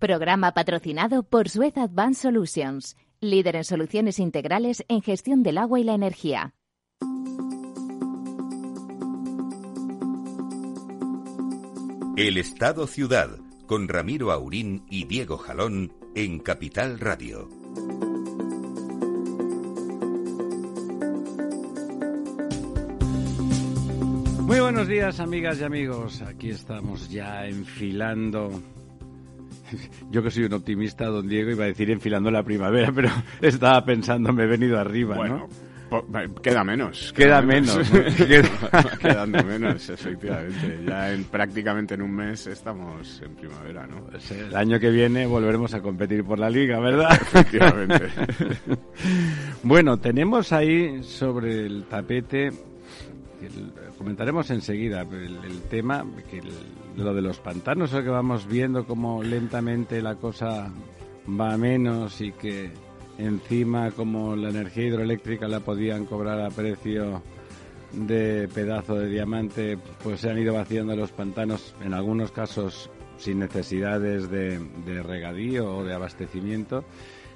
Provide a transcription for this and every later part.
Programa patrocinado por Suez Advanced Solutions, líder en soluciones integrales en gestión del agua y la energía. El Estado Ciudad, con Ramiro Aurín y Diego Jalón en Capital Radio. Muy buenos días, amigas y amigos. Aquí estamos ya enfilando. Yo que soy un optimista, don Diego, iba a decir enfilando la primavera, pero estaba pensando, me he venido arriba, bueno, Queda menos. Queda, menos. Quedando menos, efectivamente. Ya en, prácticamente en un mes estamos en primavera, ¿no? Pues el año que viene volveremos a competir por la liga, ¿verdad? Efectivamente. bueno, tenemos ahí sobre el tapete comentaremos enseguida el, tema, que lo de los pantanos, que vamos viendo cómo lentamente la cosa va menos y que encima como la energía hidroeléctrica la podían cobrar a precio de pedazo de diamante, pues se han ido vaciando los pantanos, en algunos casos sin necesidades de, de regadío o de abastecimiento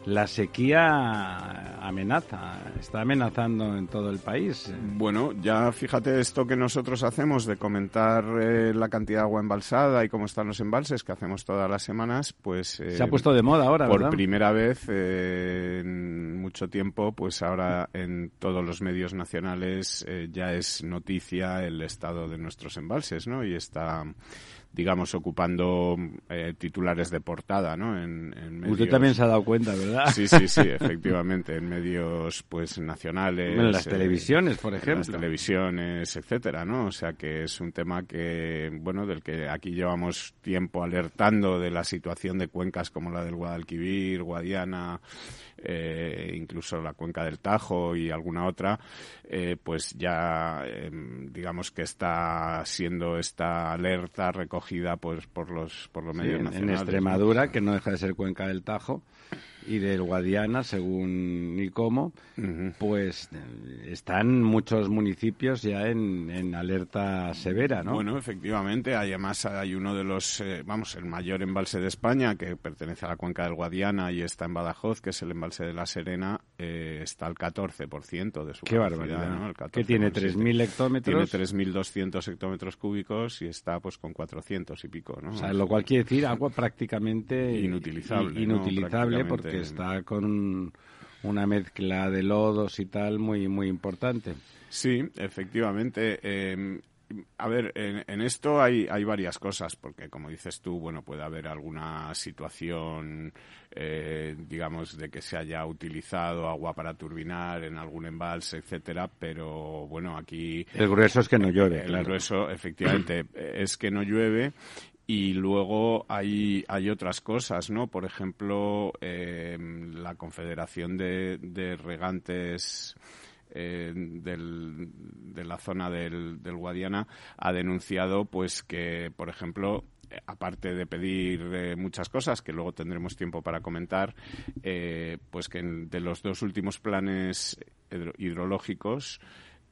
la sequía amenaza, está amenazando en todo el país. Bueno, ya fíjate esto que nosotros hacemos de comentar eh, la cantidad de agua embalsada y cómo están los embalses que hacemos todas las semanas, pues... Se ha puesto de moda ahora, Por primera vez eh, en mucho tiempo, pues ahora en todos los medios nacionales eh, ya es noticia el estado de nuestros embalses, ¿no? Y está digamos, ocupando eh, titulares de portada, ¿no? En, Usted también se ha dado cuenta, ¿verdad? Sí, sí, sí, efectivamente, en medios, pues, nacionales. En las eh, televisiones, por ejemplo. En las televisiones, etcétera, ¿no? O sea que es un tema que, bueno, del que aquí llevamos tiempo alertando de la situación de cuencas como la del Guadalquivir, Guadiana, eh, incluso la cuenca del Tajo y alguna otra, eh, pues ya em, digamos que está siendo esta alerta recogida pues por los por los medios nacionales. En Extremadura, que no deja de ser cuenca del Tajo, y del Guadiana, según Nicomo, pues eh, están muchos municipios ya en, alerta severa, ¿no? Bueno, efectivamente, además hay uno de los, eh, vamos, el mayor embalse de España, que pertenece a la cuenca del Guadiana y está en Badajoz, que es el embalse de La Serena, eh, está al 14% de su Qué barbaridad, ¿no? que tiene 3.000 hectómetros. Tiene 3.200 hectómetros cúbicos y está pues con 400 y pico, ¿no? O sea, lo cual quiere decir agua prácticamente inutilizable, inutilizable porque está con una mezcla de lodos y tal muy muy importante. Sí, efectivamente. Em, a ver, en, esto hay, hay varias cosas, porque como dices tú, bueno, puede haber alguna situación, eh, digamos, de que se haya utilizado agua para turbinar en algún embalse, etcétera, pero bueno, aquí... El grueso es que no llueve, El grueso, efectivamente, es que no llueve y luego hay, hay otras cosas, ¿no? Por ejemplo, eh, la Confederación de, Regantes eh, del, de la zona del, del, Guadiana ha denunciado, pues, que, por ejemplo, aparte de pedir eh, muchas cosas que luego tendremos tiempo para comentar, eh, pues que de los dos últimos planes hidrológicos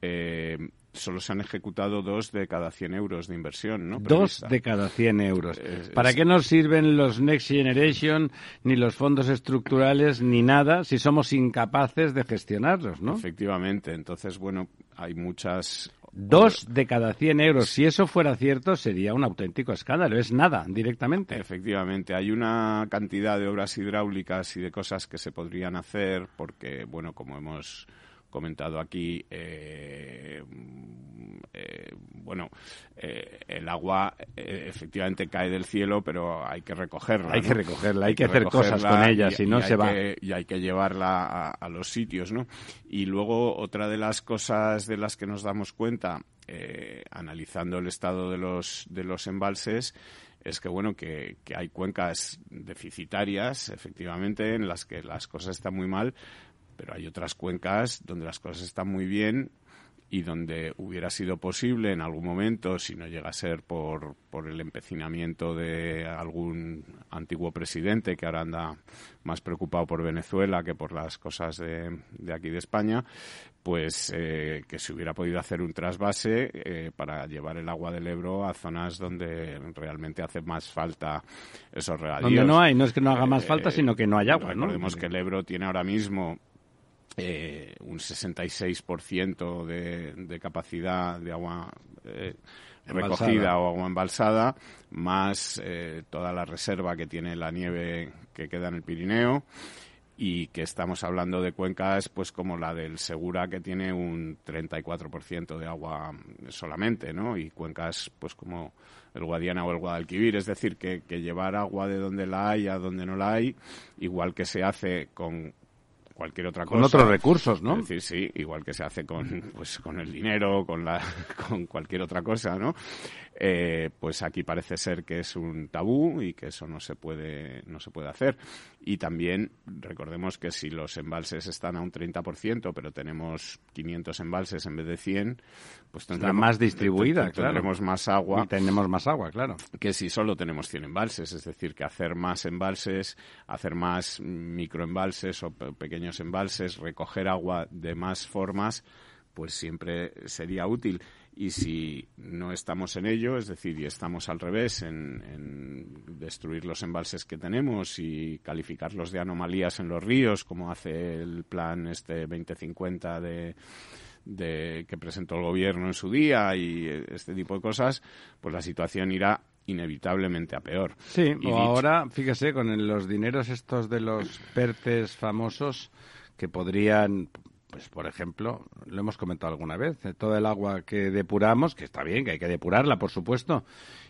eh, solo se han ejecutado dos de cada 100 euros de inversión, ¿no? Dos de cada 100 euros. ¿Para qué nos sirven los Next Generation, ni los fondos estructurales, ni nada, si somos incapaces de gestionarlos, no? Efectivamente. Entonces, bueno, hay muchas Dos de cada 100 euros. Si eso fuera cierto, sería un auténtico escándalo. Es nada, directamente. Efectivamente. Hay una cantidad de obras hidráulicas y de cosas que se podrían hacer porque, bueno, como hemos comentado aquí, eh, eh, bueno, eh, el agua efectivamente cae del cielo, pero hay que recogerla. Hay que recogerla, hay, que, hacer cosas con ella, si no se va. y hay que llevarla a, los sitios, ¿no? Y luego otra de las cosas de las que nos damos cuenta, analizando el estado de los, de los embalses, es que bueno que, que, hay cuencas deficitarias efectivamente en las que las cosas están muy mal pero hay otras cuencas donde las cosas están muy bien y donde hubiera sido posible en algún momento, si no llega a ser por, por el empecinamiento de algún antiguo presidente que ahora anda más preocupado por Venezuela que por las cosas de, de aquí de España, pues eh, que se hubiera podido hacer un trasvase eh, para llevar el agua del Ebro a zonas donde realmente hace más falta esos regadíos. Donde no hay, no es que no haga más falta, eh, sino que no hay agua, ¿no? Recordemos que el Ebro tiene ahora mismo eh, un 66% de, de capacidad de agua eh, recogida o agua embalsada, más eh, toda la reserva que tiene la nieve que queda en el Pirineo y que estamos hablando de cuencas pues como la del Segura que tiene un 34% de agua solamente, ¿no? Y cuencas pues como el Guadiana o el Guadalquivir, es decir, que, que llevar agua de donde la hay a donde no la hay, igual que se hace con cualquier otra cosa. Con otros recursos, ¿no? Es decir, sí, igual que se hace con, pues, con el dinero, con, la, con cualquier otra cosa, ¿no? Eh, pues aquí parece ser que es un tabú y que eso no se puede, no se puede hacer. Y también recordemos que si los embalses están a un 30%, pero tenemos 500 embalses en vez de 100, pues tendremos más distribuida, tendremos más agua. Y tenemos más agua, claro. Que si solo tenemos 100 embalses, es decir, que hacer más embalses, hacer más microembalses o pequeños embalses, recoger agua de más formas, pues siempre sería útil y si no estamos en ello, es decir, y estamos al revés en, destruir los embalses que tenemos y calificarlos de anomalías en los ríos, como hace el plan este 2050 de, de que presentó el gobierno en su día y este tipo de cosas, pues la situación irá inevitablemente a peor. Sí, o ahora, fíjese, con los dineros estos de los PERTES famosos que podrían pues por ejemplo, lo hemos comentado alguna vez, eh, todo el agua que depuramos, que está bien, que hay que depurarla, por supuesto,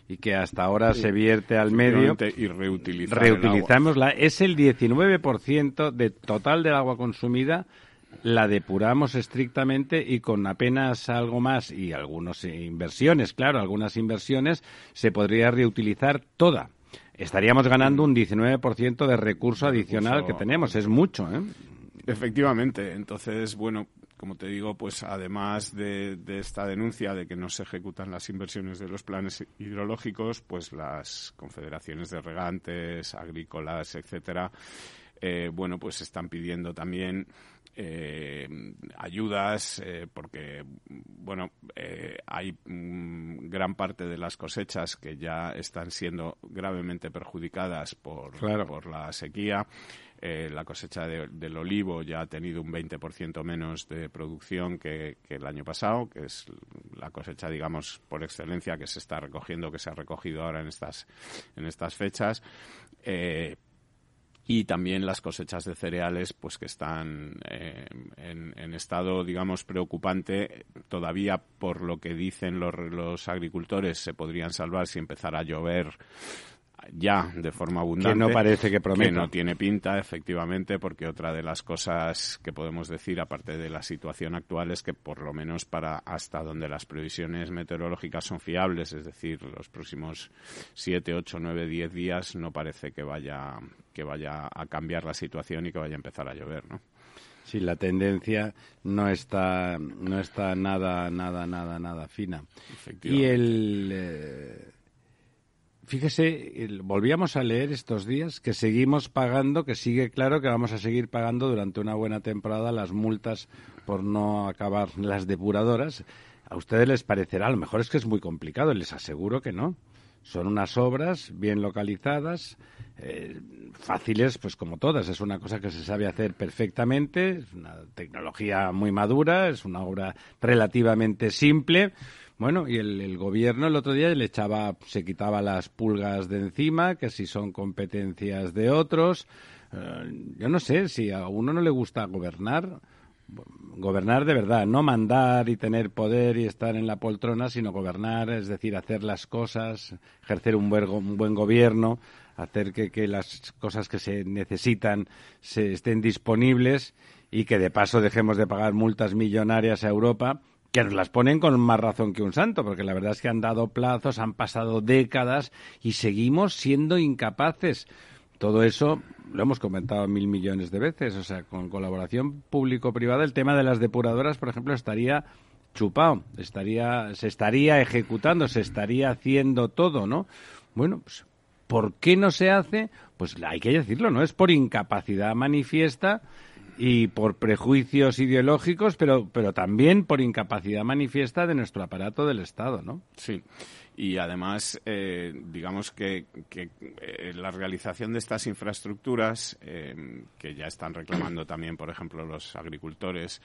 y que hasta ahora se vierte al medio y reutilizar reutilizamosla, es el 19% de total del agua consumida la depuramos estrictamente y con apenas algo más y algunas inversiones, claro, algunas inversiones se podría reutilizar toda. Estaríamos ganando un 19% de recurso adicional que tenemos, es mucho, ¿eh? Efectivamente. Entonces, bueno, como te digo, pues además de, esta denuncia de que no se ejecutan las inversiones de los planes hidrológicos, pues las confederaciones de regantes, agrícolas, etcétera, eh, bueno, pues están pidiendo también eh, ayudas eh, porque bueno hay mm, gran parte de las cosechas que ya están siendo gravemente perjudicadas por, por la sequía eh, la cosecha del olivo ya ha tenido un 20% menos de producción que, el año pasado, que es la cosecha, digamos, por excelencia que se está recogiendo, que se ha recogido ahora en estas, en estas fechas. Eh, y también las cosechas de cereales pues que están eh, en, estado digamos preocupante todavía por lo que dicen los, los agricultores se podrían salvar si empezara a llover ya de forma abundante. Que no parece que prometa. Que no tiene pinta, efectivamente, porque otra de las cosas que podemos decir, aparte de la situación actual, es que por lo menos para hasta donde las previsiones meteorológicas son fiables, es decir, los próximos 7, 8, 9, 10 días, no parece que vaya, que vaya a cambiar la situación y que vaya a empezar a llover, ¿no? Sí, la tendencia no está, no está nada, nada, nada, nada fina. Y el, eh, Fíjese, volvíamos a leer estos días que seguimos pagando, que sigue claro que vamos a seguir pagando durante una buena temporada las multas por no acabar las depuradoras. A ustedes les parecerá, a lo mejor es que es muy complicado, les aseguro que no. Son unas obras bien localizadas, eh, fáciles, pues como todas. Es una cosa que se sabe hacer perfectamente, es una tecnología muy madura, es una obra relativamente simple bueno, y el, gobierno el otro día le echaba, se quitaba las pulgas de encima, que si son competencias de otros. Eh, yo no sé si a uno no le gusta gobernar, gobernar de verdad, no mandar y tener poder y estar en la poltrona, sino gobernar, es decir, hacer las cosas, ejercer un buen, buen gobierno, hacer que, que, las cosas que se necesitan se estén disponibles y que de paso dejemos de pagar multas millonarias a Europa que nos las ponen con más razón que un santo, porque la verdad es que han dado plazos, han pasado décadas y seguimos siendo incapaces. Todo eso lo hemos comentado mil millones de veces, o sea, con colaboración público-privada, el tema de las depuradoras, por ejemplo, estaría chupado, estaría, se estaría ejecutando, se estaría haciendo todo, ¿no? Bueno, pues, ¿por qué no se hace? Pues hay que decirlo, ¿no? Es por incapacidad manifiesta y por prejuicios ideológicos, pero, pero también por incapacidad manifiesta de nuestro aparato del Estado, ¿no? Sí y además eh, digamos que, eh, la realización de estas infraestructuras eh, que ya están reclamando también por ejemplo los agricultores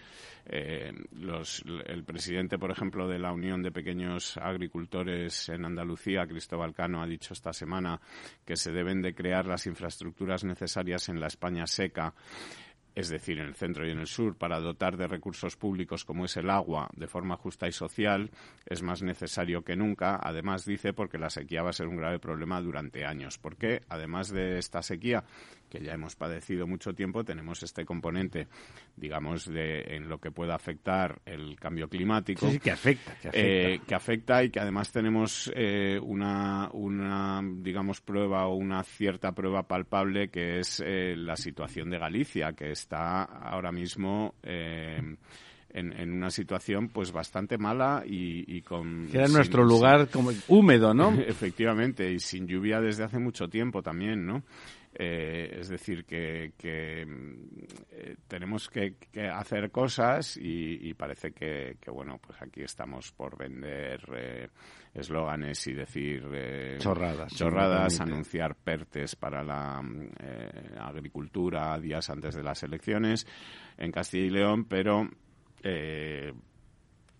el presidente por ejemplo de la Unión de Pequeños Agricultores en Andalucía Cristóbal Cano ha dicho esta semana que se deben de crear las infraestructuras necesarias en la España seca es decir, en el centro y en el sur, para dotar de recursos públicos como es el agua de forma justa y social, es más necesario que nunca. Además, dice, porque la sequía va a ser un grave problema durante años. Porque, además de esta sequía, que ya hemos padecido mucho tiempo, tenemos este componente, digamos, de en lo que pueda afectar el cambio climático. Sí, que afecta, que afecta. Eh, que afecta y que además tenemos eh, una, una, digamos, prueba o una cierta prueba palpable que es eh, la situación de Galicia, que está ahora mismo... en, una situación pues bastante mala y, con que era nuestro lugar como húmedo no efectivamente y sin lluvia desde hace mucho tiempo también no eh, es decir, que, eh, tenemos que, hacer cosas y, parece que, bueno, pues aquí estamos por vender eh, eslóganes y decir chorradas, chorradas anunciar PERTES para la agricultura días antes de las elecciones en Castilla y León, pero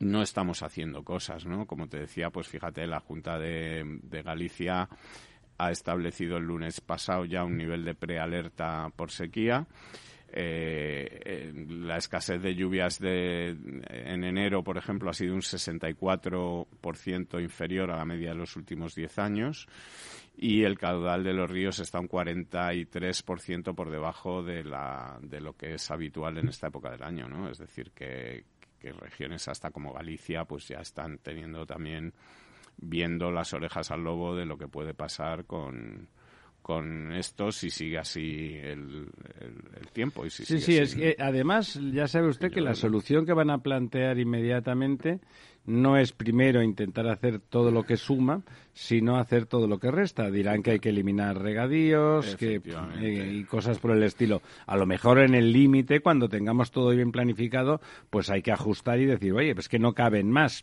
no estamos haciendo cosas, ¿no? Como te decía, pues fíjate, la Junta de, de Galicia ha establecido el lunes pasado ya un nivel de prealerta por sequía. Eh, la escasez de lluvias de, en enero, por ejemplo, ha sido un 64% inferior a la media de los últimos 10 años y el caudal de los ríos está un 43% por debajo de, la, de lo que es habitual en esta época del año, ¿no? Es decir, que, que regiones hasta como Galicia pues ya están teniendo también viendo las orejas al lobo de lo que puede pasar con, con esto si sigue así el, el, tiempo. Y si sí, sí, es que además ya sabe usted que la solución que van a plantear inmediatamente no es primero intentar hacer todo lo que suma, sino hacer todo lo que resta. Dirán que hay que eliminar regadíos que, eh, y cosas por el estilo. A lo mejor en el límite, cuando tengamos todo bien planificado, pues hay que ajustar y decir, oye, pues que no caben más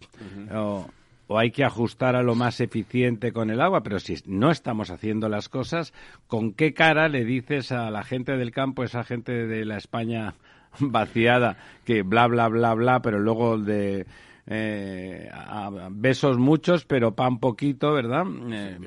o hay que ajustar a lo más eficiente con el agua, pero si no estamos haciendo las cosas, ¿con qué cara le dices a la gente del campo, esa gente de la España vaciada, que bla, bla, bla, bla, pero luego de eh, besos muchos, pero pan poquito, ¿verdad? Eh,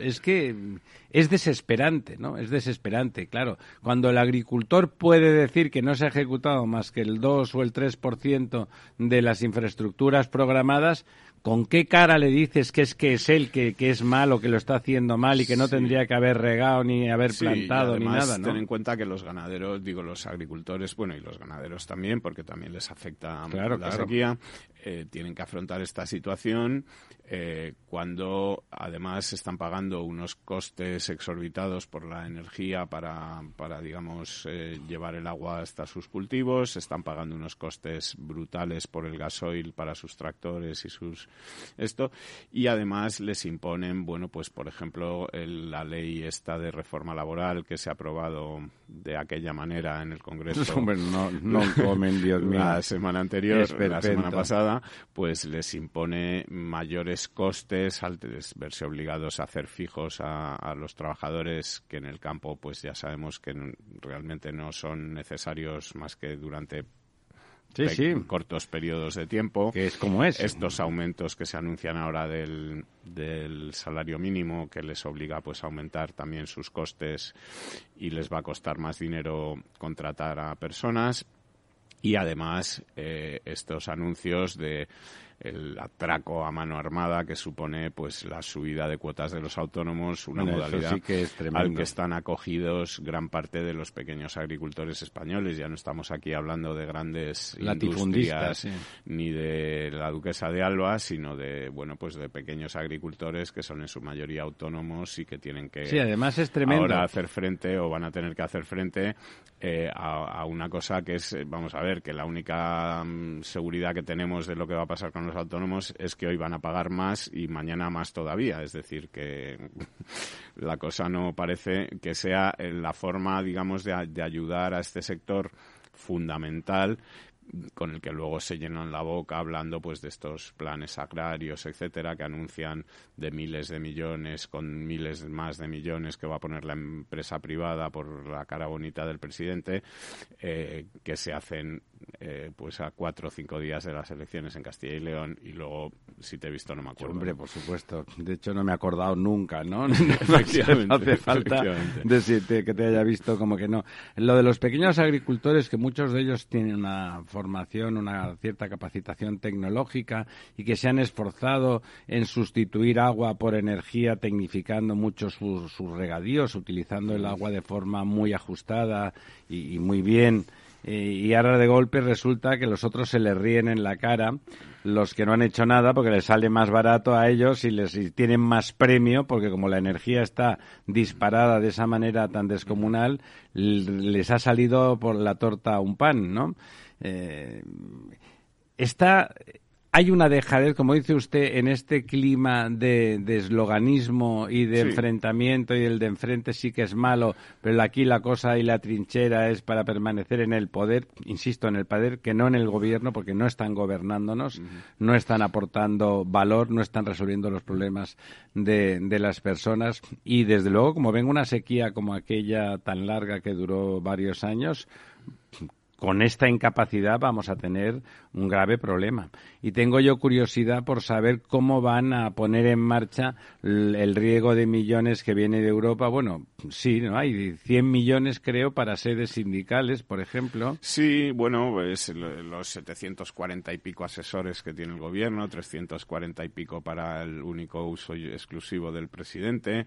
es que es desesperante, ¿no? Es desesperante, claro. Cuando el agricultor puede decir que no se ha ejecutado más que el 2 o el 3% de las infraestructuras programadas, ¿con qué cara le dices que es que es él que, que es malo, que lo está haciendo mal y que no tendría que haber regado ni haber plantado ni nada? ¿no? Ten en cuenta que los ganaderos, digo los agricultores, bueno, y los ganaderos también, porque también les afecta la sequía, eh, tienen que afrontar esta situación eh, cuando además están pagando unos costes exorbitados por la energía para, para digamos, eh, llevar el agua hasta sus cultivos, están pagando unos costes brutales por el gasoil para sus tractores y sus esto y además les imponen, bueno, pues por ejemplo, la ley esta de reforma laboral que se ha aprobado de aquella manera en el Congreso. no, no comen, Dios mío. La semana anterior, la semana pasada, pues les impone mayores costes al verse obligados a hacer fijos a, los trabajadores que en el campo, pues ya sabemos que realmente no son necesarios más que durante cortos periodos de tiempo. Que es como es. Estos aumentos que se anuncian ahora del, del salario mínimo que les obliga pues a aumentar también sus costes y les va a costar más dinero contratar a personas y además eh, estos anuncios de el atraco a mano armada que supone pues la subida de cuotas de los autónomos, una modalidad que al que están acogidos gran parte de los pequeños agricultores españoles. Ya no estamos aquí hablando de grandes industrias ni de la duquesa de Alba, sino de bueno pues de pequeños agricultores que son en su mayoría autónomos y que tienen que sí, además es tremendo. ahora hacer frente o van a tener que hacer frente eh, a, una cosa que es, vamos a ver, que la única mm, seguridad que tenemos de lo que va a pasar con los autónomos es que hoy van a pagar más y mañana más todavía. Es decir, que la cosa no parece que sea la forma, digamos, de, de ayudar a este sector fundamental con el que luego se llenan la boca hablando pues de estos planes agrarios, etcétera, que anuncian de miles de millones con miles más de millones que va a poner la empresa privada por la cara bonita del presidente, eh, que se hacen eh, pues a cuatro o cinco días de las elecciones en Castilla y León y luego, si te he visto, no me acuerdo. Hombre, por supuesto. De hecho, no me he acordado nunca, ¿no? no hace falta decirte que te haya visto como que no. Lo de los pequeños agricultores, que muchos de ellos tienen una formación, una cierta capacitación tecnológica y que se han esforzado en sustituir agua por energía, tecnificando mucho sus, regadíos, utilizando el agua de forma muy ajustada y muy bien y ahora de golpe resulta que los otros se les ríen en la cara, los que no han hecho nada porque les sale más barato a ellos y les tienen más premio porque como la energía está disparada de esa manera tan descomunal, les ha salido por la torta un pan, ¿no? Eh, está hay una dejadez, como dice usted, en este clima de, esloganismo y de enfrentamiento y el de enfrente sí que es malo, pero aquí la cosa y la trinchera es para permanecer en el poder, insisto, en el poder, que no en el gobierno, porque no están gobernándonos, no están aportando valor, no están resolviendo los problemas de, de las personas. Y desde luego, como ven una sequía como aquella tan larga que duró varios años, con esta incapacidad vamos a tener un grave problema. Y tengo yo curiosidad por saber cómo van a poner en marcha el riego de millones que viene de Europa. Bueno, sí, ¿no? Hay 100 millones, creo, para sedes sindicales, por ejemplo. Sí, bueno, pues los 740 y pico asesores que tiene el gobierno, 340 y pico para el único uso exclusivo del presidente,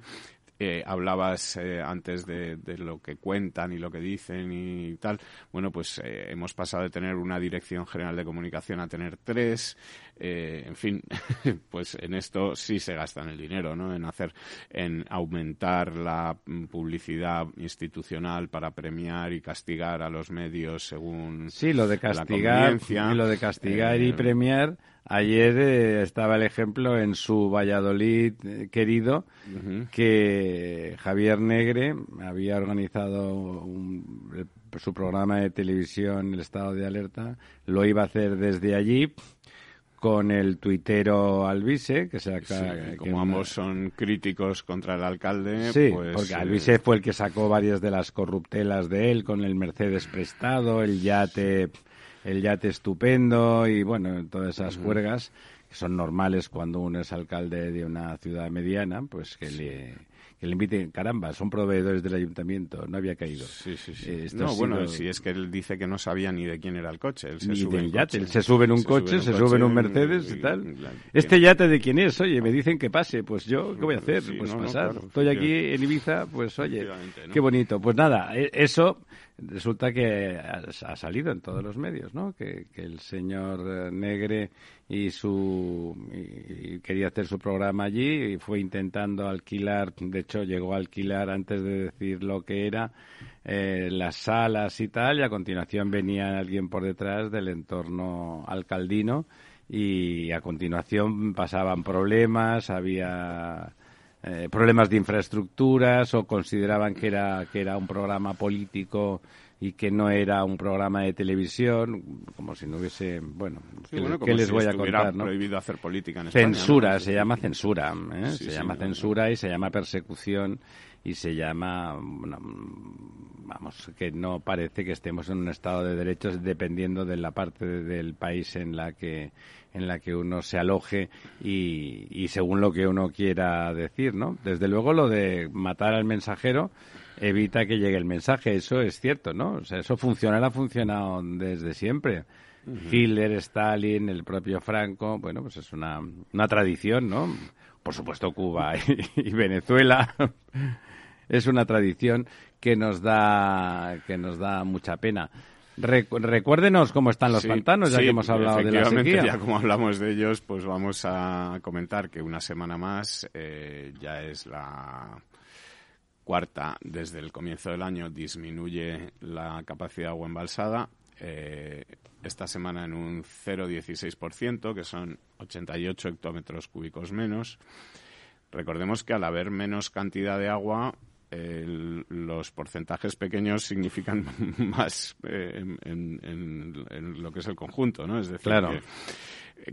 eh, hablabas eh, antes de, lo que cuentan y lo que dicen y tal. Bueno, pues eh, hemos pasado de tener una dirección general de comunicación a tener tres. en fin, pues en esto sí se gastan el dinero, ¿no? En hacer, en aumentar la publicidad institucional para premiar y castigar a los medios según sí, lo de castigar, lo de castigar y premiar Ayer eh, estaba el ejemplo en su Valladolid eh, querido que Javier Negre había organizado su programa de televisión El Estado de Alerta, lo iba a hacer desde allí con el tuitero Alvise, que se como ambos son críticos contra el alcalde, sí, pues, porque Alvise fue el que sacó varias de las corruptelas de él con el Mercedes prestado, el yate el yate estupendo y bueno, todas esas juergas que son normales cuando uno es alcalde de una ciudad mediana, pues que le que le inviten, caramba, son proveedores del ayuntamiento, no había caído. Sí, sí, sí. Eh, no, bueno, si es que él dice que no sabía ni de quién era el coche. Él se ni sube del yate, se sube en un coche, se sube en un Mercedes y, tal. ¿Este yate de quién es? Oye, me dicen que pase, pues yo, ¿qué voy a hacer? pues pasar. Estoy aquí en Ibiza, pues oye, qué bonito. Pues nada, e, eso resulta que ha salido en todos los medios, ¿no? Que, el señor eh, Negre y su quería hacer su programa allí y fue intentando alquilar, de hecho llegó a alquilar antes de decir lo que era eh, las salas y tal y a continuación venía alguien por detrás del entorno alcaldino y a continuación pasaban problemas, había eh, problemas de infraestructuras o consideraban que era, que era un programa político y que no era un programa de televisión, como si no hubiese, bueno, ¿qué, les voy a contar? ¿no? prohibido hacer política en España. Censura, se llama censura, ¿eh? se llama censura y se llama persecución y se llama, vamos, que no parece que estemos en un estado de derechos dependiendo de la parte del país en la que en la que uno se aloje y, y según lo que uno quiera decir, ¿no? Desde luego lo de matar al mensajero evita que llegue el mensaje, eso es cierto, ¿no? O sea, eso funciona, ha funcionado desde siempre. Hitler, Stalin, el propio Franco, bueno, pues es una, una tradición, ¿no? Por supuesto Cuba y, Venezuela. Es una tradición que nos da que nos da mucha pena. recuérdenos cómo están los pantanos, ya que hemos hablado de la sequía. Ya como hablamos de ellos, pues vamos a comentar que una semana más eh, ya es la cuarta desde el comienzo del año disminuye la capacidad de agua embalsada. Eh, esta semana en un 0,16%, que son 88 hectómetros cúbicos menos. Recordemos que al haber menos cantidad de agua, los porcentajes pequeños significan más eh, en, lo que es el conjunto, ¿no? Es decir, que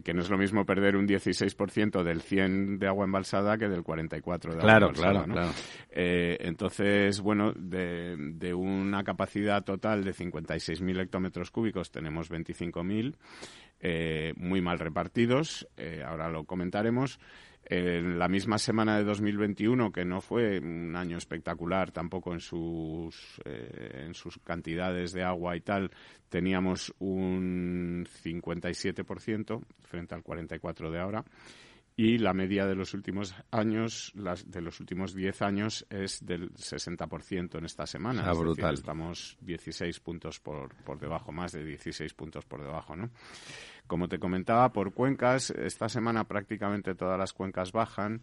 que no es lo mismo perder un 16% del 100 de agua embalsada que del 44 de agua embalsada. Claro, claro. Eh, entonces, bueno, de, una capacidad total de 56.000 hectómetros cúbicos tenemos 25.000, eh, muy mal repartidos, eh, ahora lo comentaremos. En la misma semana de 2021, que no fue un año espectacular tampoco en sus, eh, en sus cantidades de agua y tal, teníamos un 57% frente al 44% de ahora. Y la media de los últimos años, las, de los últimos 10 años, es del 60% en esta semana. Ah, brutal. estamos 16 puntos por, por debajo, más de 16 puntos por debajo, ¿no? Como te comentaba, por cuencas, esta semana prácticamente todas las cuencas bajan.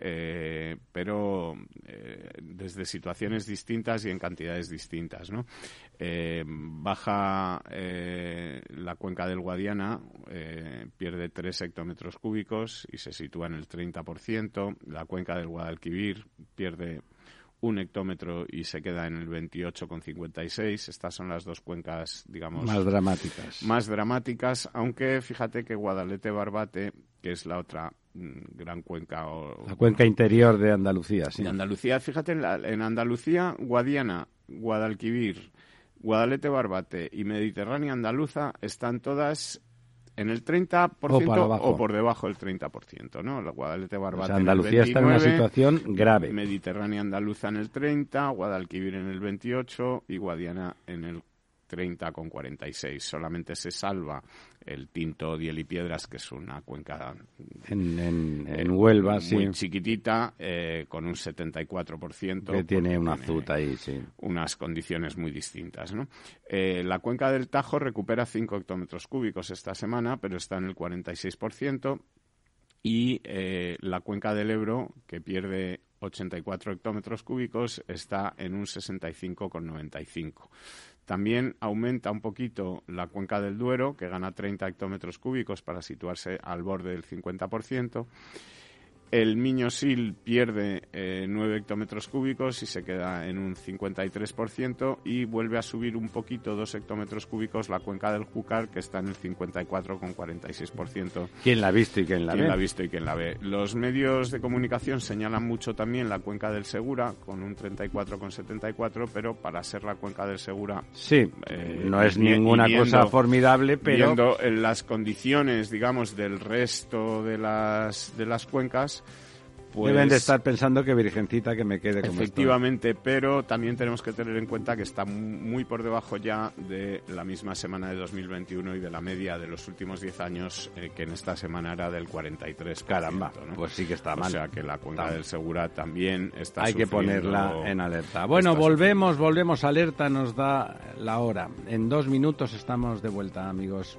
Eh, pero eh, desde situaciones distintas y en cantidades distintas. ¿no? Eh, baja la cuenca del Guadiana, pierde 3 hectómetros cúbicos y se sitúa en el 30%. La cuenca del Guadalquivir pierde un hectómetro y se queda en el 28,56. Estas son las dos cuencas, digamos... Más dramáticas. Más dramáticas, aunque fíjate que Guadalete-Barbate, que es la otra gran cuenca... O, la cuenca interior de Andalucía, sí. De Andalucía, fíjate, en, en Andalucía, Guadiana, Guadalquivir, Guadalete-Barbate y Mediterránea Andaluza están todas en el 30% o, por debajo del 30%, ¿no? La Guadalete Barbate Andalucía está en una situación grave. Mediterránea Andaluza en el 30, Guadalquivir en el 28 y Guadiana en el 30 con 46. Solamente se salva el Tinto, Diel y Piedras, que es una cuenca en, en, Huelva, muy chiquitita, eh, con un 74%. Que tiene una azuta ahí, sí. Unas condiciones muy distintas, ¿no? Eh, la cuenca del Tajo recupera 5 hectómetros cúbicos esta semana, pero está en el 46%. Y eh, la cuenca del Ebro, que pierde 84 hectómetros cúbicos, está en un 65,95. También aumenta un poquito la cuenca del Duero, que gana 30 hectómetros cúbicos para situarse al borde del 50%. El Miño-Sil pierde eh, 9 hectómetros cúbicos y se queda en un 53% y vuelve a subir un poquito, 2 hectómetros cúbicos, la cuenca del Júcar, que está en el 54,46%. ¿Quién la ha visto y quién la ¿Quién ve? la ha visto y quién la ve? Los medios de comunicación señalan mucho también la cuenca del Segura, con un 34,74%, pero para ser la cuenca del Segura... Sí, eh, no es ninguna cosa formidable, pero... Viendo las condiciones, digamos, del resto de las, de las cuencas, pues, Deben de estar pensando que Virgencita que me quede como Efectivamente, pero también tenemos que tener en cuenta que está muy por debajo ya de la misma semana de 2021 y de la media de los últimos 10 años, eh, que en esta semana era del 43%. Caramba, pues sí que está mal. O sea que la cuenca del Segura también está Hay que ponerla en alerta. Bueno, volvemos, volvemos alerta, nos da la hora. En dos minutos estamos de vuelta, amigos.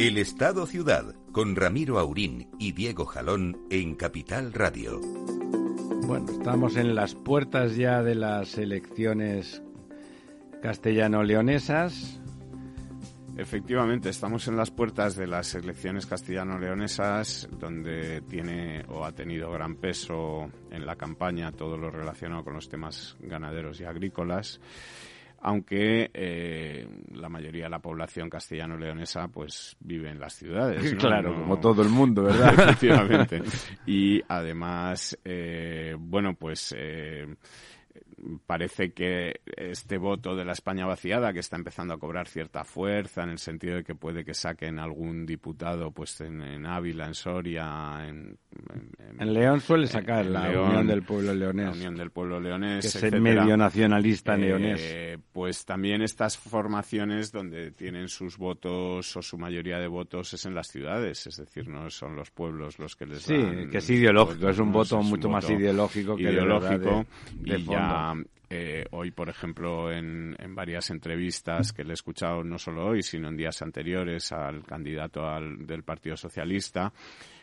El Estado Ciudad con Ramiro Aurín y Diego Jalón en Capital Radio. Bueno, estamos en las puertas ya de las elecciones castellano-leonesas. Efectivamente, estamos en las puertas de las elecciones castellano-leonesas, donde tiene o ha tenido gran peso en la campaña todo lo relacionado con los temas ganaderos y agrícolas aunque eh, la mayoría de la población castellano-leonesa pues vive en las ciudades. Claro, como todo el mundo, ¿verdad? Efectivamente. Y además, eh, bueno, pues eh, parece que este voto de la España vaciada, que está empezando a cobrar cierta fuerza en el sentido de que puede que saquen algún diputado pues en, Ávila, en Soria, en, en, León suele sacar la Unión del Pueblo Leonés. La Unión del Pueblo Leonés, que es el medio nacionalista eh, leonés. Pues también estas formaciones donde tienen sus votos o su mayoría de votos es en las ciudades, es decir, no son los pueblos los que les sí, que es ideológico, es un voto mucho más ideológico que ideológico de, y ya eh, hoy, por ejemplo, en, en, varias entrevistas que le he escuchado no solo hoy, sino en días anteriores al candidato al, del Partido Socialista,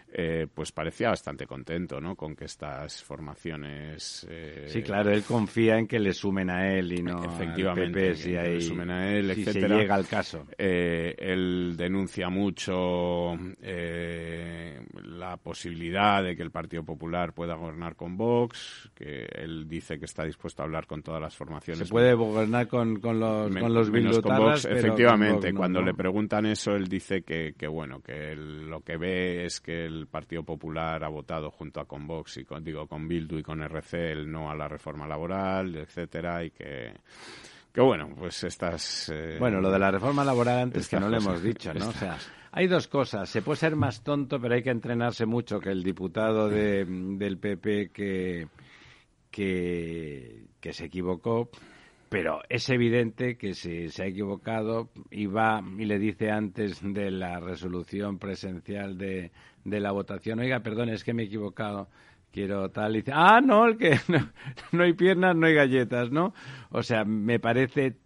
eh, pues parecía bastante contento, ¿no? Con que estas formaciones... Eh, sí, claro, él confía en que le sumen a él y no efectivamente, si le sumen a él, si etcétera. se llega al caso. Eh, él denuncia mucho la posibilidad de que el Partido Popular pueda gobernar con Vox, que él dice que está dispuesto a hablar con todas las formaciones. Se puede gobernar con, con los, con los menos con Vox, efectivamente. cuando le preguntan eso, él dice que, que bueno, que lo que ve es que el Partido Popular ha votado junto a Convox y con, digo con Bildu y con RC el no a la reforma laboral, etcétera, y que que bueno, pues estas eh, Bueno, lo de la reforma laboral antes que no lo hemos dicho, ¿no? O sea, hay dos cosas. Se puede ser más tonto, pero hay que entrenarse mucho que el diputado de, del PP que, que, que se equivocó pero es evidente que si se ha equivocado y va y le dice antes de la resolución presencial de, de la votación, oiga, perdón, es que me he equivocado, quiero tal, y dice, ah, no, el que no, hay piernas, no hay galletas, ¿no? O sea, me parece,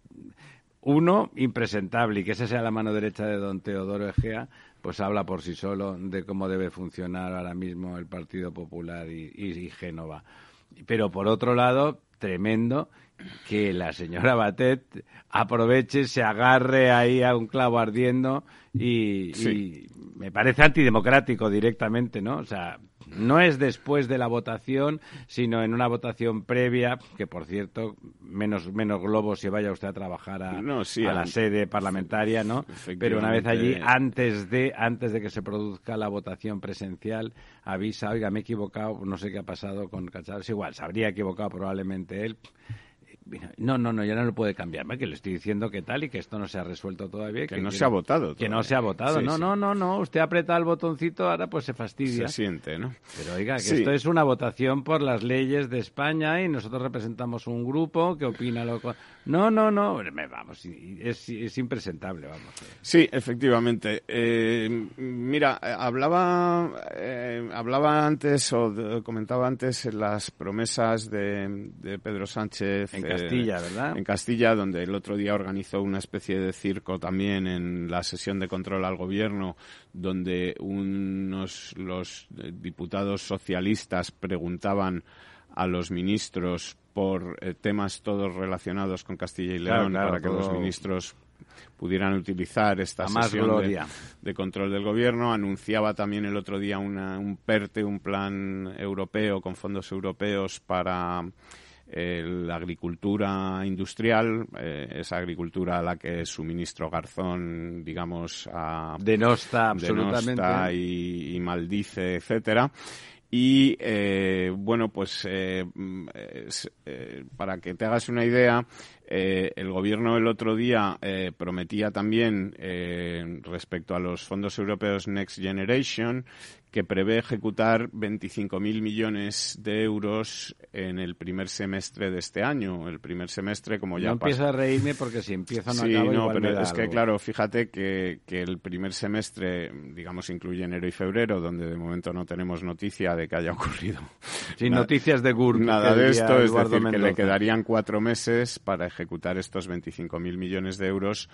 uno, impresentable, y que esa sea la mano derecha de don Teodoro Egea, pues habla por sí solo de cómo debe funcionar ahora mismo el Partido Popular y, y Génova. Pero por otro lado, tremendo que la señora Batet aproveche, se agarre ahí a un clavo ardiendo y, me parece antidemocrático directamente, ¿no? O sea, no es después de la votación, sino en una votación previa, que por cierto, menos, menos globos si vaya usted a trabajar a, la sede parlamentaria, ¿no? Pero una vez allí, antes de, antes de que se produzca la votación presencial, avisa, oiga, me he equivocado, no sé qué ha pasado con Cachar, igual, se habría equivocado probablemente él no, no, no, ya no lo puede cambiar. Que le estoy diciendo que tal y que esto no se ha resuelto todavía. Que, no se ha votado. Que no se ha votado. no, no, no, no. Usted aprieta el botoncito, ahora pues se fastidia. Se siente, ¿no? Pero oiga, que esto es una votación por las leyes de España y nosotros representamos un grupo que opina lo No, no, no. Vamos, es, es impresentable, vamos. Sí, efectivamente. Eh, mira, hablaba, eh, hablaba antes o comentaba antes las promesas de, de Pedro Sánchez. En Castilla, ¿verdad? En Castilla, donde el otro día organizó una especie de circo también en la sesión de control al gobierno, donde unos los diputados socialistas preguntaban a los ministros por eh, temas todos relacionados con Castilla y León para que los ministros pudieran utilizar esta sesión de, control del gobierno. Anunciaba también el otro día un PERTE, un plan europeo con fondos europeos para eh, la agricultura industrial, eh, esa agricultura a la que su ministro Garzón, digamos, denosta absolutamente y, y maldice, etcétera. Y eh, bueno, pues eh, mm, eh, para que te hagas una idea, eh, el gobierno el otro día eh, prometía también eh, respecto a los fondos europeos Next Generation que prevé ejecutar 25.000 millones de euros en el primer semestre de este año. El primer semestre, como ya No empiezo a reírme porque si empieza no sí, acaba, no, igual pero es que claro, fíjate que, que el primer semestre, digamos, incluye enero y febrero, donde de momento no tenemos noticia de que haya ocurrido. Sin nada- noticias de GURC. Nada de esto, es Eduardo decir, que le quedarían cuatro meses para ejecutar estos 25.000 millones de euros,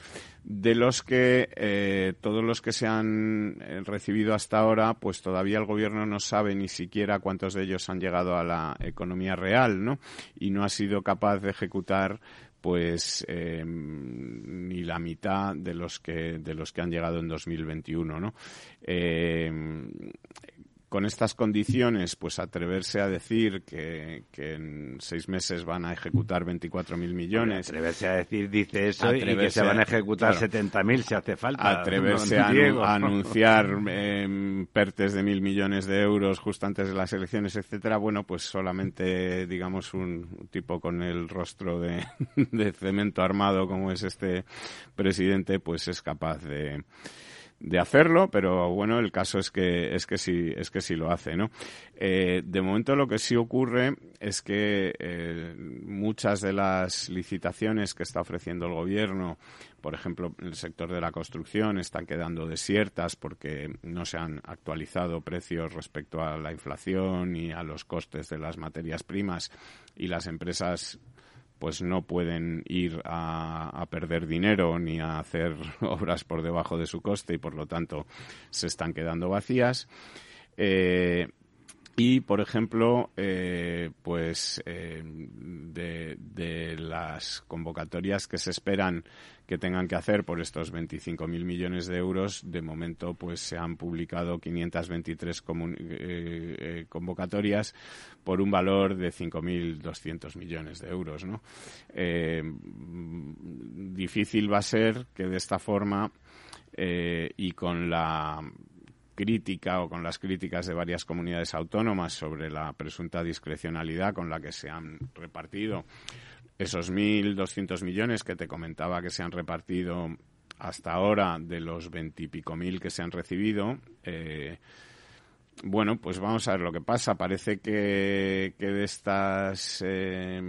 de los que eh, todos los que se han eh, recibido hasta ahora, pues todavía el gobierno no sabe ni siquiera cuántos de ellos han llegado a la economía real, ¿no? Y no ha sido capaz de ejecutar pues eh, ni la mitad de los que de los que han llegado en 2021 no Eh, con estas condiciones, pues atreverse a decir que, que en seis meses van a ejecutar 24.000 millones, Atreverse a decir, dice eso, y que se van a ejecutar claro. 70.000 si hace falta. atreverse a, a anunciar eh, pertes de mil millones de euros justo antes de las elecciones, etcétera, bueno, pues solamente, digamos, un tipo con el rostro de, de cemento armado como es este presidente, pues es capaz de de hacerlo, pero bueno, el caso es que es que sí es que sí lo hace, ¿no? Eh, de momento lo que sí ocurre es que eh, muchas de las licitaciones que está ofreciendo el gobierno, por ejemplo, en el sector de la construcción, están quedando desiertas porque no se han actualizado precios respecto a la inflación y a los costes de las materias primas y las empresas pues no pueden ir a, perder dinero ni a hacer obras por debajo de su coste y por lo tanto se están quedando vacías. Eh, y, por ejemplo, eh, pues eh, de, de las convocatorias que se esperan que tengan que hacer por estos 25.000 millones de euros, de momento pues se han publicado 523 comun- eh, eh, convocatorias por un valor de 5.200 millones de euros. ¿no? Eh, difícil va a ser que de esta forma eh, y con la crítica o con las críticas de varias comunidades autónomas sobre la presunta discrecionalidad con la que se han repartido esos 1.200 millones que te comentaba que se han repartido hasta ahora de los veintipico mil que se han recibido. eh, bueno, pues vamos a ver lo que pasa. Parece que, que de estas eh,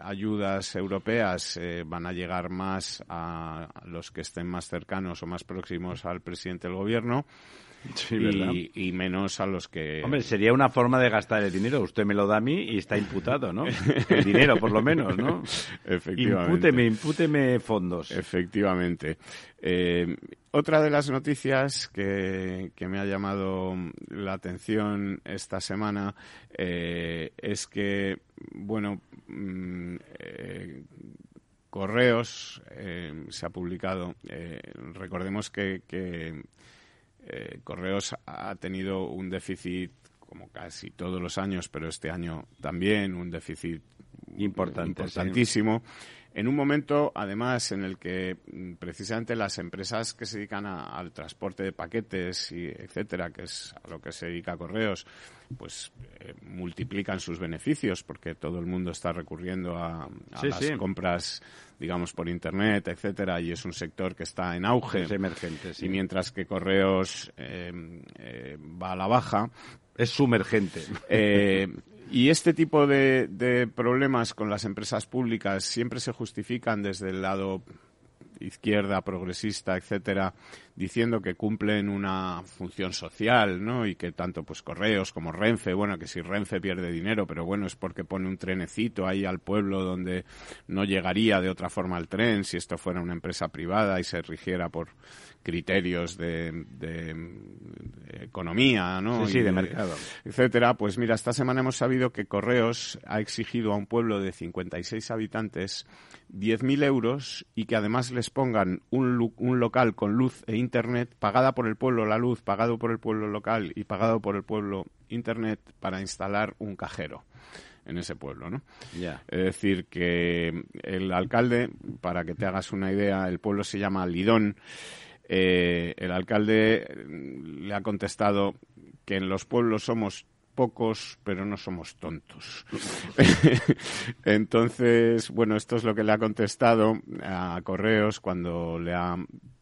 ayudas europeas eh, van a llegar más a los que estén más cercanos o más próximos al presidente del gobierno Y, y menos a los que... Hombre, sería una forma de gastar el dinero. Usted me lo da a mí y está imputado, ¿no? El dinero, por lo menos, ¿no? Efectivamente. Impúteme, impúteme fondos. Efectivamente. Eh, otra de las noticias que, que me ha llamado la atención esta semana eh, es que, bueno, mm, eh, Correos se ha publicado. recordemos que, que, eh, Correos ha tenido un déficit como casi todos los años, pero este año también un déficit Importante, importantísimo. En un momento, además, en el que mm, precisamente las empresas que se dedican a- al transporte de paquetes y etcétera, que es a lo que se dedica Correos, pues eh, multiplican sus beneficios porque todo el mundo está recurriendo a, a Sí, las sí. compras, digamos, por internet, etcétera, y es un sector que está en auge. Es emergente, sí. Y mientras que Correos eh, eh, va a la baja, Es sumergente. eh, y este tipo de, de problemas con las empresas públicas siempre se justifican desde el lado izquierda, progresista, etcétera, diciendo que cumplen una función social, ¿no? Y que tanto pues Correos como Renfe, bueno, que si Renfe pierde dinero, pero bueno, es porque pone un trenecito ahí al pueblo donde no llegaría de otra forma el tren si esto fuera una empresa privada y se rigiera por criterios de, economía, ¿no? Sí, de, mercado. Etcétera. Pues mira, esta semana hemos sabido que Correos ha exigido a un pueblo de 56 habitantes 10.000 euros y que además les pongan un, un local con luz e internet, pagada por el pueblo la luz, pagado por el pueblo local y pagado por el pueblo internet para instalar un cajero en ese pueblo, ¿no? Es decir, que el alcalde, para que te hagas una idea, el pueblo se llama Lidón eh, el alcalde mm, le ha contestado que en los pueblos somos pocos, pero no somos tontos. Entonces, bueno, esto es lo que le ha contestado a Correos cuando le ha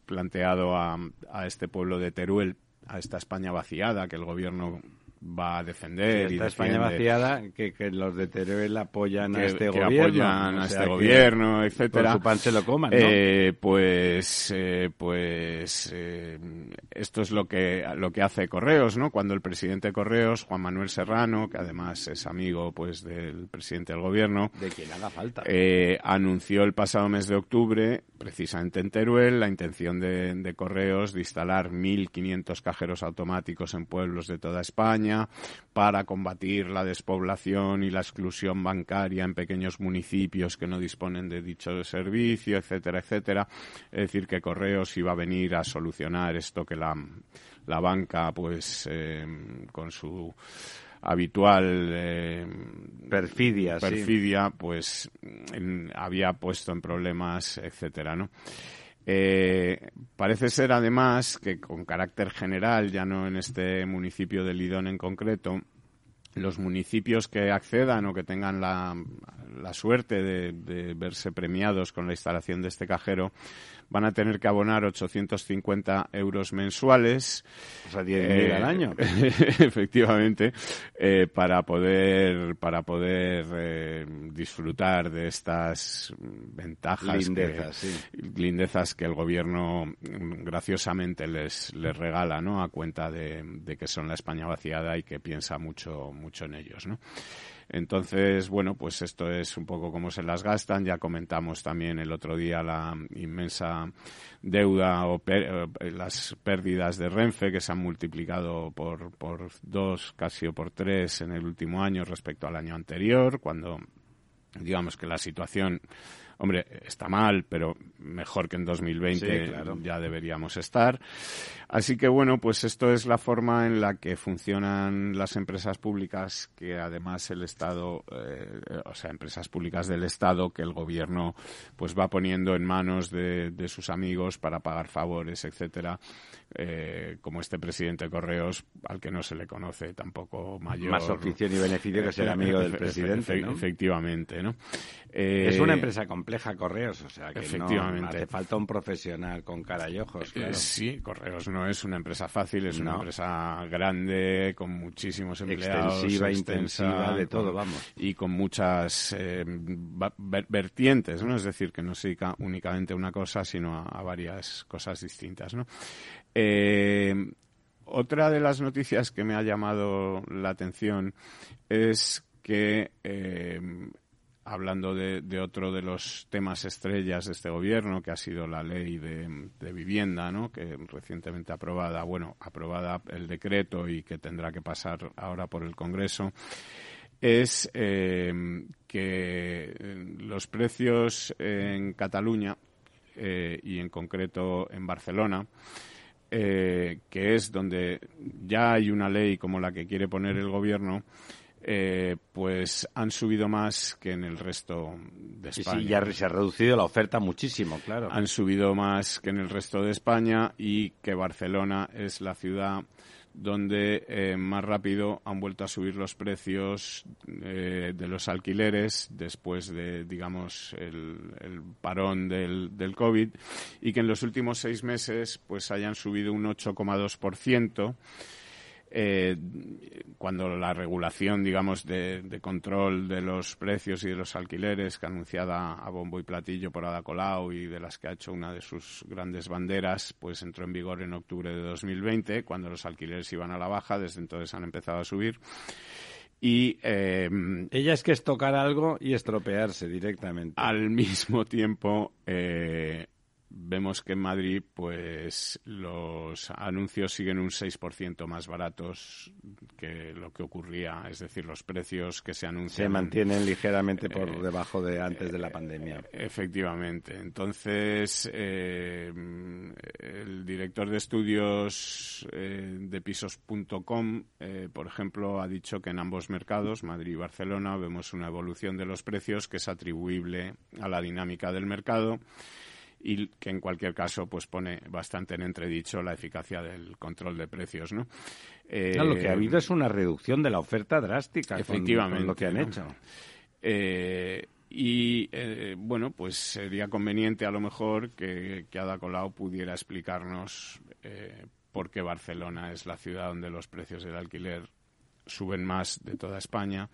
planteado a, a este pueblo de Teruel, a esta España vaciada que el gobierno va a defender. y España vaciada, que, los de Teruel apoyan a este gobierno. apoyan a este gobierno, etcétera. Su pan se lo coman, eh, pues, eh, pues eh, esto es lo que, lo que hace Correos, ¿no? Cuando el presidente de Correos, Juan Manuel Serrano, que además es amigo, pues, del presidente del gobierno. De quien haga falta. anunció el pasado mes de octubre, precisamente en Teruel, la intención de, de Correos de instalar 1.500 cajeros automáticos en pueblos de toda España para combatir la despoblación y la exclusión bancaria en pequeños municipios que no disponen de dicho servicio, etcétera, etcétera. Es decir, que Correos iba a venir a solucionar esto que la, la banca, pues, eh, con su habitual eh, perfidia, perfidia pues había puesto en problemas, etcétera, ¿no? Eh, parece ser además que con carácter general, ya no en este municipio de Lidón en concreto, los municipios que accedan o que tengan la, suerte de, verse premiados con la instalación de este cajero van a tener que abonar 850 euros mensuales. O sea, 10.000 al año. efectivamente, eh, para poder, para poder eh, disfrutar de estas ventajas. Lindezas, que, Lindezas que el gobierno graciosamente les, les regala, ¿no? A cuenta de, de que son la España vaciada y que piensa mucho, mucho en ellos, ¿no? Entonces, bueno, pues esto es un poco cómo se las gastan. Ya comentamos también el otro día la inmensa deuda o eh, las pérdidas de Renfe que se han multiplicado por, por dos, casi o por tres en el último año respecto al año anterior, cuando digamos que la situación hombre, está mal, pero mejor que en 2020 ya deberíamos estar. Así que bueno, pues esto es la forma en la que funcionan las empresas públicas que además el Estado, eh, o sea, empresas públicas del Estado que el gobierno pues va poniendo en manos de, sus amigos para pagar favores, etcétera, eh, como este presidente de Correos al que no se le conoce tampoco mayor. Más oficio y beneficio que ser amigo del presidente, Efectivamente, ¿no? es una eh, empresa compleja Correos, o sea que Efectivamente. No, hace falta un profesional con cara y ojos. Claro. sí, Correos no es una empresa fácil, es una empresa grande, con muchísimos empleados. Extensiva, intensiva, de todo, vamos. Y con muchas eh, vertientes, ¿no? Es decir, que no se dedica únicamente a una cosa, sino a, varias cosas distintas, ¿no? Eh, otra de las noticias que me ha llamado la atención es que eh, hablando de, otro de los temas estrellas de este gobierno, que ha sido la ley de, vivienda, ¿no? que recientemente aprobada, bueno, aprobada el decreto y que tendrá que pasar ahora por el Congreso, es eh, que los precios en Cataluña eh, y en concreto en Barcelona, eh, que es donde ya hay una ley como la que quiere poner el gobierno, eh, pues han subido más que en el resto de España. Sí, ya se ha reducido la oferta muchísimo, claro. Han subido más que en el resto de España y que Barcelona es la ciudad donde eh, más rápido han vuelto a subir los precios eh, de los alquileres después de, digamos, el, el parón del, del, COVID y que en los últimos seis meses pues hayan subido un 8,2%. Eh, cuando la regulación, digamos, de, control de los precios y de los alquileres, que anunciada a bombo y platillo por Ada Colau y de las que ha hecho una de sus grandes banderas, pues entró en vigor en octubre de 2020, cuando los alquileres iban a la baja, desde entonces han empezado a subir. Y eh, ella es que es tocar algo y estropearse directamente. Al mismo tiempo, eh, vemos que en Madrid pues los anuncios siguen un 6% más baratos que lo que ocurría, es decir, los precios que se anuncian se mantienen ligeramente por eh, debajo de antes de la pandemia. Efectivamente. Entonces, eh, el director de estudios eh, de pisos.com, por ejemplo, ha dicho que en ambos mercados, Madrid y Barcelona, vemos una evolución de los precios que es atribuible a la dinámica del mercado y que en cualquier caso pues pone bastante en entredicho la eficacia del control de precios, ¿no? lo que ha habido es una reducción de la oferta drástica efectivamente, lo que han hecho. Eh, y eh, bueno, pues sería conveniente a lo mejor que, que Ada Colau pudiera explicarnos eh, por qué Barcelona es la ciudad donde los precios del alquiler suben más de toda España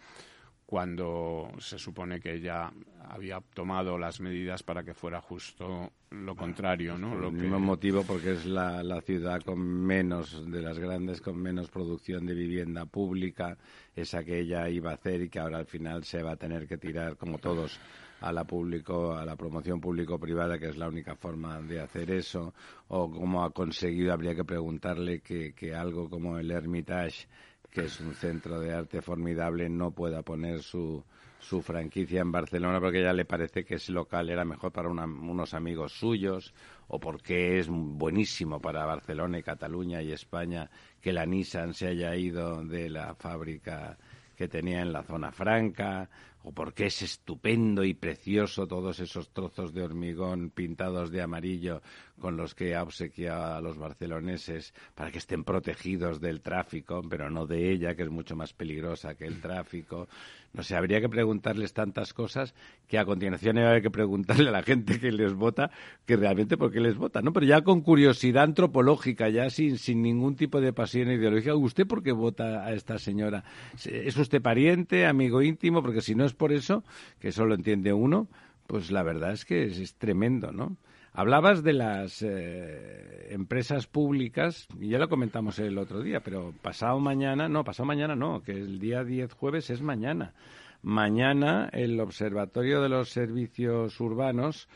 cuando se supone que ya había tomado las medidas para que fuera justo lo contrario, ¿no? Lo el mismo motivo porque es la, la, ciudad con menos, de las grandes, con menos producción de vivienda pública, esa que ella iba a hacer y que ahora al final se va a tener que tirar, como todos, a la público, a la promoción público-privada, que es la única forma de hacer eso, o cómo ha conseguido, habría que preguntarle que, que algo como el Hermitage que es un centro de arte formidable, no pueda poner su, su franquicia en Barcelona porque ya le parece que ese local era mejor para unos amigos suyos o porque es buenísimo para Barcelona y Cataluña y España que la Nissan se haya ido de la fábrica que tenía en la zona franca o porque es estupendo y precioso todos esos trozos de hormigón pintados de amarillo con los que ha obsequiado a los barceloneses para que estén protegidos del tráfico, pero no de ella, que es mucho más peligrosa que el tráfico. No sé, habría que preguntarles tantas cosas que a continuación habría que preguntarle a la gente que les vota que realmente por qué les vota, ¿no? Pero ya con curiosidad antropológica, ya sin, sin ningún tipo de pasión ideológica, ¿usted por qué vota a esta señora? ¿Es usted pariente, amigo íntimo? Porque si no es por eso, que eso lo entiende uno, pues la verdad es que es, tremendo, ¿no? Hablabas de las eh, empresas públicas, y ya lo comentamos el otro día, pero pasado mañana, no, pasado mañana no, que el día 10 jueves es mañana. Mañana el Observatorio de los Servicios Urbanos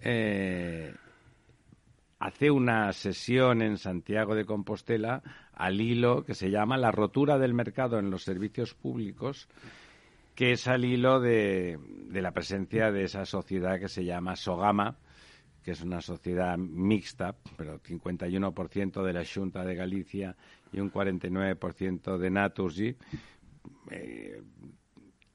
eh, hace una sesión en Santiago de Compostela al hilo que se llama La rotura del mercado en los servicios públicos que es al hilo de, la presencia de esa sociedad que se llama Sogama, que es una sociedad mixta, pero 51% de la Junta de Galicia y un 49% de Naturgy, eh,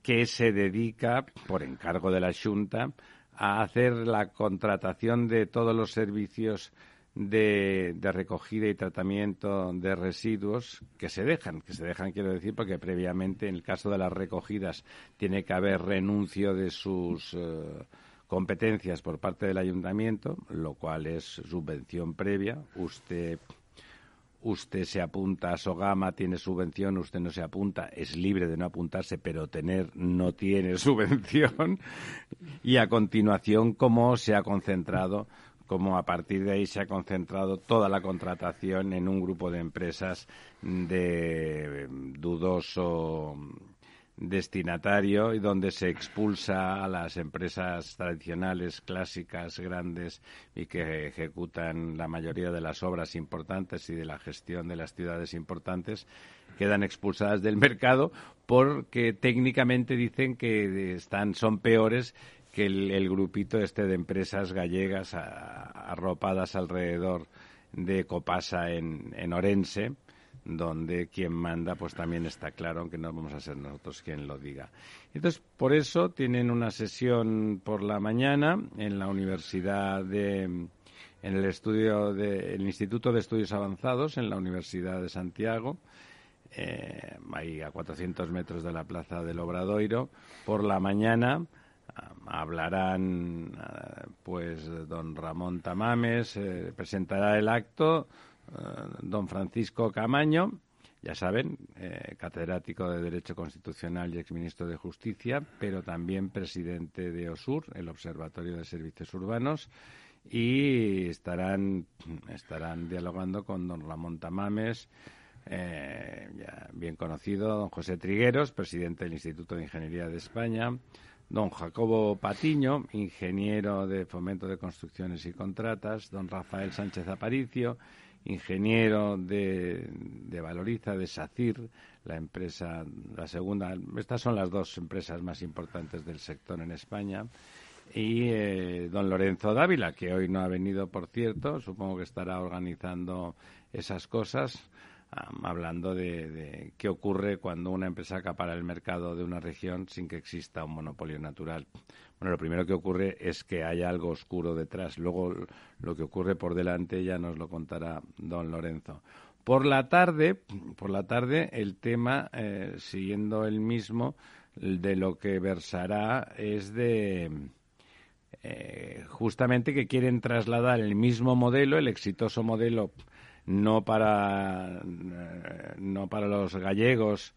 que se dedica, por encargo de la Junta, a hacer la contratación de todos los servicios de, recogida y tratamiento de residuos que se dejan, que se dejan quiero decir porque previamente en el caso de las recogidas tiene que haber renuncio de sus eh, competencias por parte del ayuntamiento, lo cual es subvención previa. Usted usted se apunta a Sogama, tiene subvención, usted no se apunta, es libre de no apuntarse, pero tener no tiene subvención. Y a continuación, cómo se ha concentrado cómo a partir de ahí se ha concentrado toda la contratación en un grupo de empresas de dudoso destinatario y donde se expulsa a las empresas tradicionales, clásicas, grandes y que ejecutan la mayoría de las obras importantes y de la gestión de las ciudades importantes, quedan expulsadas del mercado porque técnicamente dicen que están son peores que el, grupito este de empresas gallegas arropadas alrededor de Copasa en, en Orense, donde quien manda pues también está claro, aunque no vamos a ser nosotros quien lo diga. Entonces, por eso tienen una sesión por la mañana en la Universidad de en el estudio de, Instituto de Estudios Avanzados en la Universidad de Santiago, eh, ahí a 400 metros de la Plaza del Obradoiro, por la mañana hablarán eh, pues don Ramón Tamames, eh, presentará el acto eh, don Francisco Camaño, ya saben, eh, catedrático de Derecho Constitucional y exministro de Justicia, pero también presidente de OSUR, el Observatorio de Servicios Urbanos, y estarán, estarán dialogando con don Ramón Tamames, eh, bien conocido, don José Trigueros, presidente del Instituto de Ingeniería de España, don Jacobo Patiño, ingeniero de Fomento de Construcciones y Contratas, don Rafael Sánchez Aparicio, ingeniero de, de, Valoriza, de SACIR, la empresa, la segunda, estas son las dos empresas más importantes del sector en España, y eh, don Lorenzo Dávila, que hoy no ha venido, por cierto, supongo que estará organizando esas cosas, hablando de, qué ocurre cuando una empresa acapara el mercado de una región sin que exista un monopolio natural. Bueno, lo primero que ocurre es que haya algo oscuro detrás. Luego, lo que ocurre por delante ya nos lo contará don Lorenzo. Por la tarde, por la tarde, el tema, eh, siguiendo el mismo, de lo que versará es de eh, justamente que quieren trasladar el mismo modelo, el exitoso modelo no para, eh, no para los gallegos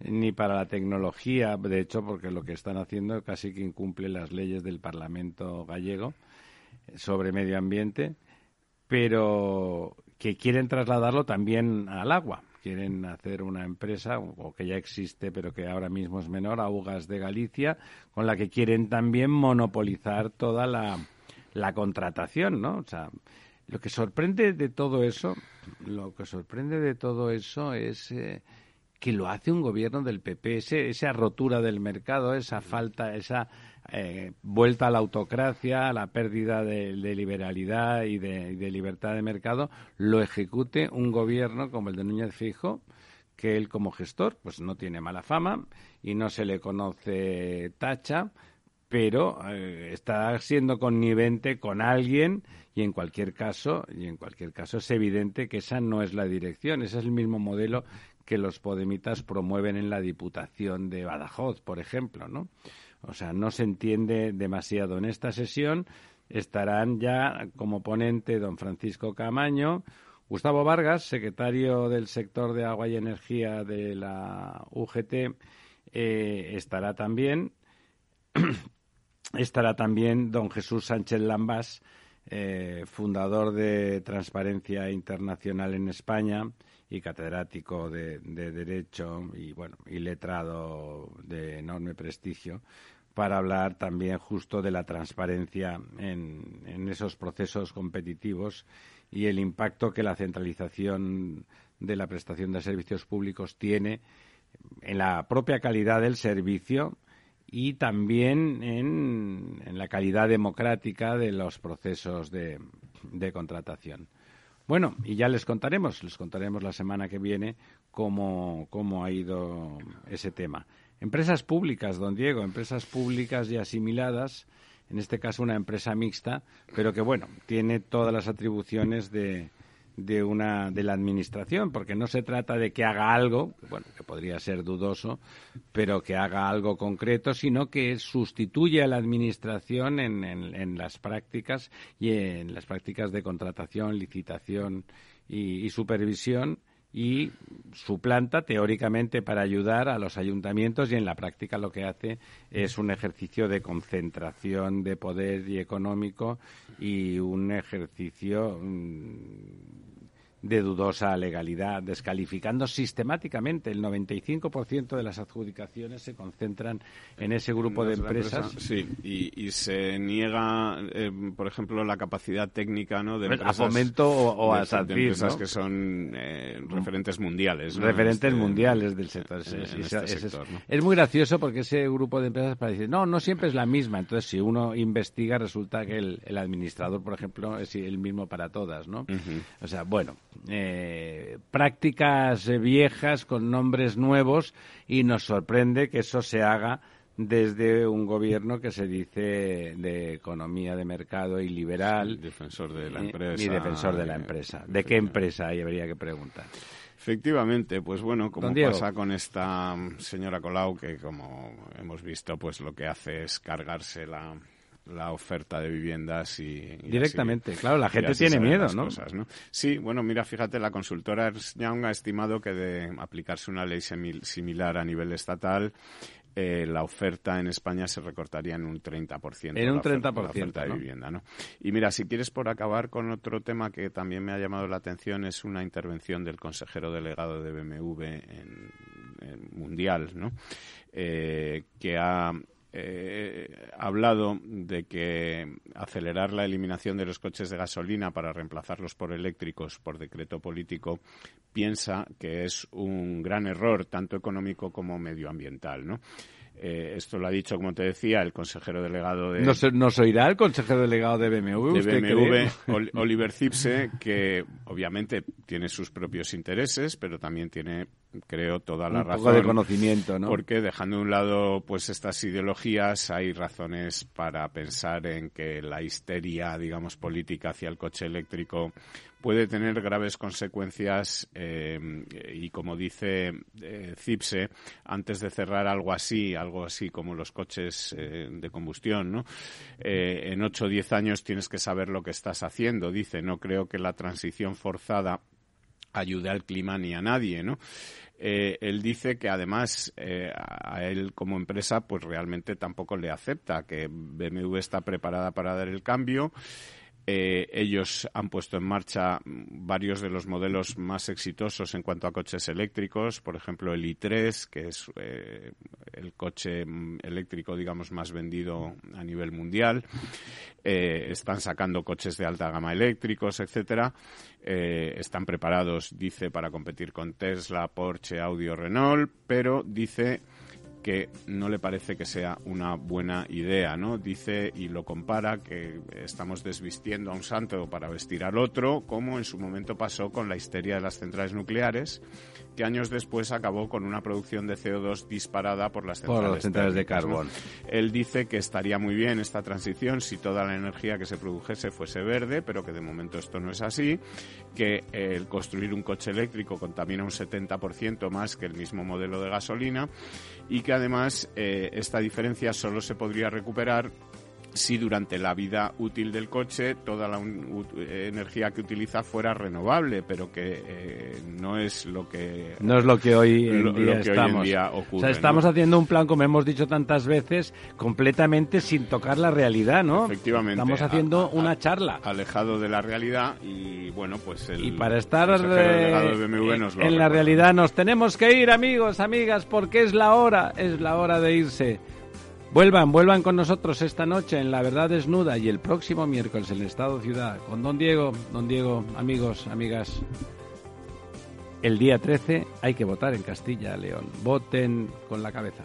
ni para la tecnología, de hecho, porque lo que están haciendo casi que incumple las leyes del Parlamento gallego sobre medio ambiente, pero que quieren trasladarlo también al agua. Quieren hacer una empresa, o que ya existe, pero que ahora mismo es menor, Augas de Galicia, con la que quieren también monopolizar toda la, la contratación, ¿no? O sea, lo que sorprende de todo eso, lo que sorprende de todo eso es eh, que lo hace un gobierno del PP, esa rotura del mercado, esa falta, esa eh, vuelta a la autocracia, a la pérdida de, liberalidad y de, libertad de mercado, lo ejecute un gobierno como el de Núñez Fijo, que él como gestor pues no tiene mala fama y no se le conoce tacha, pero eh, está siendo connivente con alguien y en cualquier caso y en cualquier caso es evidente que esa no es la dirección. Ese es el mismo modelo que los podemitas promueven en la Diputación de Badajoz por ejemplo no o sea no se entiende demasiado. En esta sesión estarán ya como ponente don Francisco Camaño Gustavo Vargas secretario del sector de agua y energía de la UGT eh, estará también estará también don Jesús Sánchez Lambás, eh, fundador de Transparencia Internacional en España y catedrático de, Derecho y, bueno, y letrado de enorme prestigio, para hablar también justo de la transparencia en, en esos procesos competitivos y el impacto que la centralización de la prestación de servicios públicos tiene en la propia calidad del servicio, y también en, la calidad democrática de los procesos de, contratación. Bueno, y ya les contaremos, les contaremos la semana que viene cómo, cómo ha ido ese tema. Empresas públicas, don Diego, empresas públicas y asimiladas, en este caso una empresa mixta, pero que, bueno, tiene todas las atribuciones de, de una de la administración, porque no se trata de que haga algo, bueno, que podría ser dudoso, pero que haga algo concreto, sino que sustituye a la administración en, en, las prácticas y en las prácticas de contratación, licitación y supervisión y suplanta teóricamente para ayudar a los ayuntamientos y en la práctica lo que hace es un ejercicio de concentración de poder y económico y un ejercicio mm, de dudosa legalidad, descalificando sistemáticamente el 95% de las adjudicaciones se concentran en ese grupo de empresas. sí, y, se niega, eh, por ejemplo, la capacidad técnica ¿no? de empresas, a Fomento o, a empresas que son eh, referentes mundiales. Referentes este, mundiales del sector. Este es, muy gracioso porque ese grupo de empresas para decir, no, no siempre es la misma. Entonces, si uno investiga, resulta que el, administrador, por ejemplo, es el mismo para todas, ¿no? O sea, bueno, eh, prácticas viejas con nombres nuevos y nos sorprende que eso se haga desde un gobierno que se dice de economía de mercado y liberal. defensor de la empresa. Y defensor de la empresa. ¿De qué empresa? Ahí habría que preguntar. Efectivamente, pues bueno, como pasa con esta señora Colau, que como hemos visto, pues lo que hace es cargarse la, la oferta de viviendas y... Directamente, claro, la gente tiene miedo, ¿no? Sí, bueno, mira, fíjate, la consultora Ernst Young ha estimado que de aplicarse una ley similar a nivel estatal, eh, la oferta en España se recortaría en un 30%. En un 30%. La oferta, de vivienda, ¿no? Y mira, si quieres por acabar con otro tema que también me ha llamado la atención, es una intervención del consejero delegado de BMW en, Mundial, ¿no? Eh, que ha eh, hablado de que acelerar la eliminación de los coches de gasolina para reemplazarlos por eléctricos por decreto político piensa que es un gran error tanto económico como medioambiental, ¿no? Eh, esto lo ha dicho, como te decía, el consejero delegado de... ¿Nos, nos oirá el consejero delegado de BMW? De BMW, Oliver Zipse, que obviamente tiene sus propios intereses, pero también tiene, creo, toda la razón. de conocimiento, ¿no? Porque dejando de un lado, pues estas ideologías, hay razones para pensar en que la histeria, digamos, política hacia el coche eléctrico puede tener graves consecuencias eh, y como dice eh, Cipse, antes de cerrar algo así, algo así como los coches eh, de combustión, ¿no? en 8 o 10 años tienes que saber lo que estás haciendo. Dice, no creo que la transición forzada ayude al clima ni a nadie, ¿no? él dice que además a él como empresa pues realmente tampoco le acepta que BMW está preparada para dar el cambio eh, ellos han puesto en marcha varios de los modelos más exitosos en cuanto a coches eléctricos, por ejemplo el i3, que es eh, el coche eléctrico, digamos, más vendido a nivel mundial. Eh, están sacando coches de alta gama eléctricos, etcétera. están preparados, dice, para competir con Tesla, Porsche, Audi Renault, pero dice que no le parece que sea una buena idea, ¿no? Dice y lo compara que estamos desvistiendo a un santo para vestir al otro, como en su momento pasó con la histeria de las centrales nucleares, que años después acabó con una producción de CO2 disparada por las centrales, de carbón. Él dice que estaría muy bien esta transición si toda la energía que se produjese fuese verde, pero que de momento esto no es así, que el construir un coche eléctrico contamina un 70% más que el mismo modelo de gasolina y que además eh, esta diferencia solo se podría recuperar si durante la vida útil del coche toda la energía que utiliza fuera renovable, pero que eh, no es lo que no es lo que hoy en día estamos. ocurre, o sea, estamos haciendo un plan, como hemos dicho tantas veces, completamente sin tocar la realidad, ¿no? Efectivamente. Estamos haciendo una charla alejado de la realidad y bueno, pues el y para estar en la realidad nos tenemos que ir, amigos, amigas, porque es la hora, es la hora de irse. Vuelvan, vuelvan con nosotros esta noche en La Verdad Desnuda y el próximo miércoles en el Estado Ciudad con Don Diego. Don Diego, amigos, amigas. El día 13 hay que votar en Castilla, León. Voten con la cabeza.